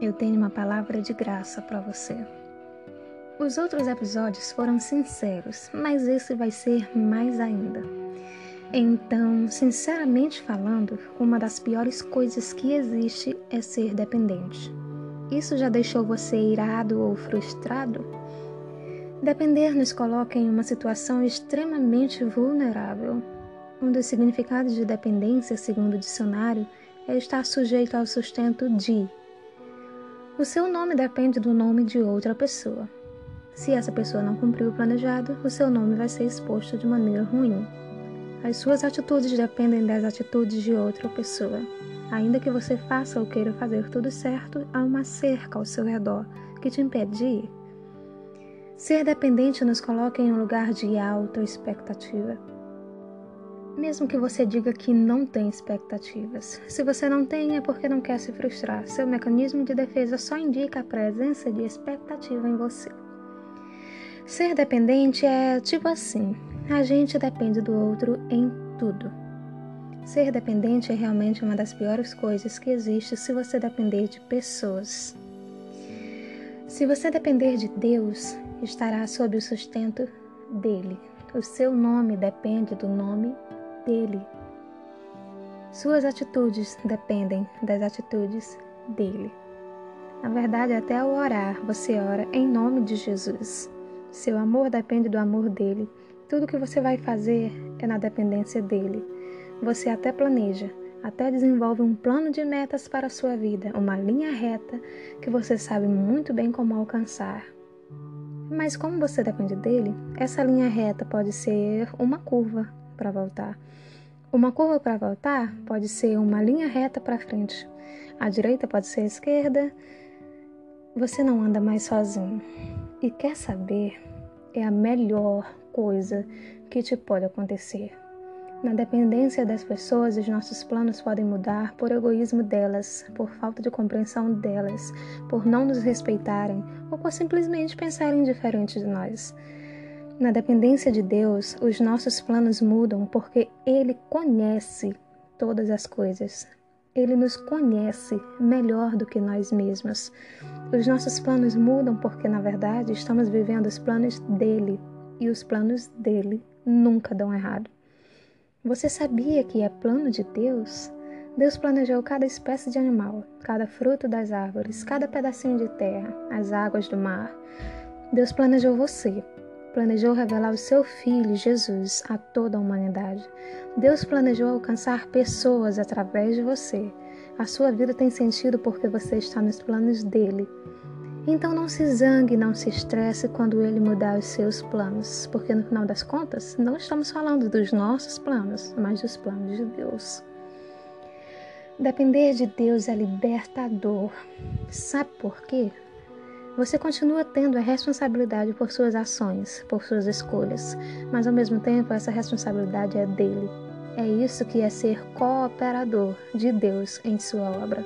eu tenho uma palavra de graça para você. Os outros episódios foram sinceros, mas esse vai ser mais ainda. Então, sinceramente falando, uma das piores coisas que existe é ser dependente. Isso já deixou você irado ou frustrado? Depender nos coloca em uma situação extremamente vulnerável. Um dos significados de dependência, segundo o dicionário, é estar sujeito ao sustento de. O seu nome depende do nome de outra pessoa. Se essa pessoa não cumpriu o planejado, o seu nome vai ser exposto de maneira ruim. As suas atitudes dependem das atitudes de outra pessoa. Ainda que você faça ou queira fazer tudo certo, há uma cerca ao seu redor que te impede de ir. Ser dependente nos coloca em um lugar de alta expectativa. Mesmo que você diga que não tem expectativas, se você não tem é porque não quer se frustrar. Seu mecanismo de defesa só indica a presença de expectativa em você. Ser dependente é tipo assim: a gente depende do outro em tudo. Ser dependente é realmente uma das piores coisas que existe se você depender de pessoas. Se você depender de Deus, estará sob o sustento dele. O seu nome depende do nome dele. Suas atitudes dependem das atitudes dele. Na verdade, até ao orar, você ora em nome de Jesus. Seu amor depende do amor dele. Tudo que você vai fazer é na dependência dele. Você até planeja, até desenvolve um plano de metas para a sua vida, uma linha reta que você sabe muito bem como alcançar. Mas como você depende dele, essa linha reta pode ser uma curva para voltar. Uma curva para voltar pode ser uma linha reta para frente. A direita pode ser a esquerda. Você não anda mais sozinho. E quer saber? É a melhor coisa que te pode acontecer. Na dependência das pessoas, os nossos planos podem mudar por egoísmo delas, por falta de compreensão delas, por não nos respeitarem ou por simplesmente pensarem diferente de nós. Na dependência de Deus, os nossos planos mudam porque Ele conhece todas as coisas. Ele nos conhece melhor do que nós mesmos. Os nossos planos mudam porque, na verdade, estamos vivendo os planos dele e os planos dele nunca dão errado. Você sabia que é plano de Deus? Deus planejou cada espécie de animal, cada fruto das árvores, cada pedacinho de terra, as águas do mar. Deus planejou você planejou revelar o seu Filho, Jesus, a toda a humanidade. Deus planejou alcançar pessoas através de você. A sua vida tem sentido porque você está nos planos dele. Então não se zangue, não se estresse quando ele mudar os seus planos, porque no final das contas não estamos falando dos nossos planos, mas dos planos de Deus. Depender de Deus é libertador. Sabe por quê? Você continua tendo a responsabilidade por suas ações, por suas escolhas, mas ao mesmo tempo essa responsabilidade é dele. É isso que é ser cooperador de Deus em sua obra.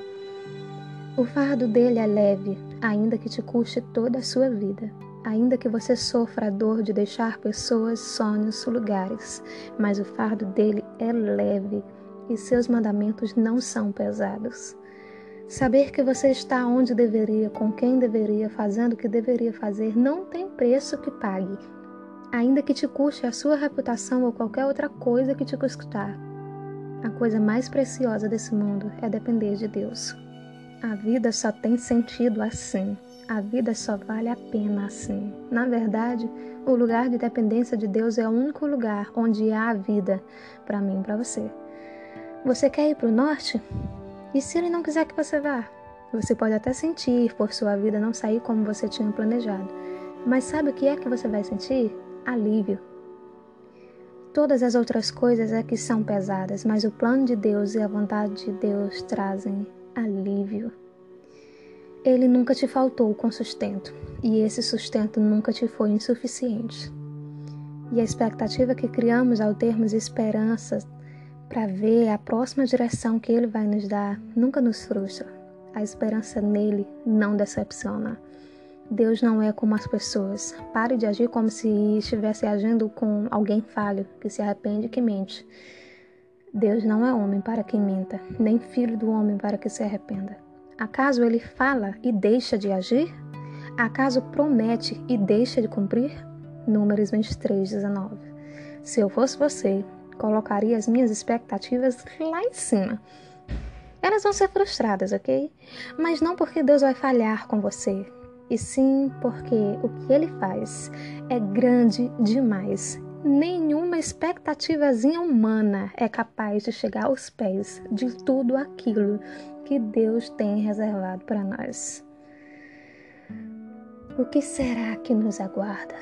O fardo dele é leve, ainda que te custe toda a sua vida, ainda que você sofra a dor de deixar pessoas, sonhos, lugares, mas o fardo dele é leve e seus mandamentos não são pesados. Saber que você está onde deveria, com quem deveria, fazendo o que deveria fazer, não tem preço que pague, ainda que te custe a sua reputação ou qualquer outra coisa que te custar. A coisa mais preciosa desse mundo é depender de Deus. A vida só tem sentido assim. A vida só vale a pena assim. Na verdade, o lugar de dependência de Deus é o único lugar onde há vida para mim e para você. Você quer ir para o norte? E se ele não quiser que você vá? Você pode até sentir por sua vida não sair como você tinha planejado. Mas sabe o que é que você vai sentir? Alívio. Todas as outras coisas é que são pesadas, mas o plano de Deus e a vontade de Deus trazem alívio. Ele nunca te faltou com sustento, e esse sustento nunca te foi insuficiente. E a expectativa que criamos ao termos esperança para ver a próxima direção que Ele vai nos dar, nunca nos frustra. A esperança nele não decepciona. Deus não é como as pessoas. Pare de agir como se estivesse agindo com alguém falho, que se arrepende e que mente. Deus não é homem para que minta, nem filho do homem para que se arrependa. Acaso ele fala e deixa de agir? Acaso promete e deixa de cumprir? Números 23, 19. Se eu fosse você, colocaria as minhas expectativas lá em cima. Elas vão ser frustradas, ok? Mas não porque Deus vai falhar com você, e sim porque o que ele faz é grande demais. Nenhuma expectativazinha humana é capaz de chegar aos pés de tudo aquilo que Deus tem reservado para nós. O que será que nos aguarda?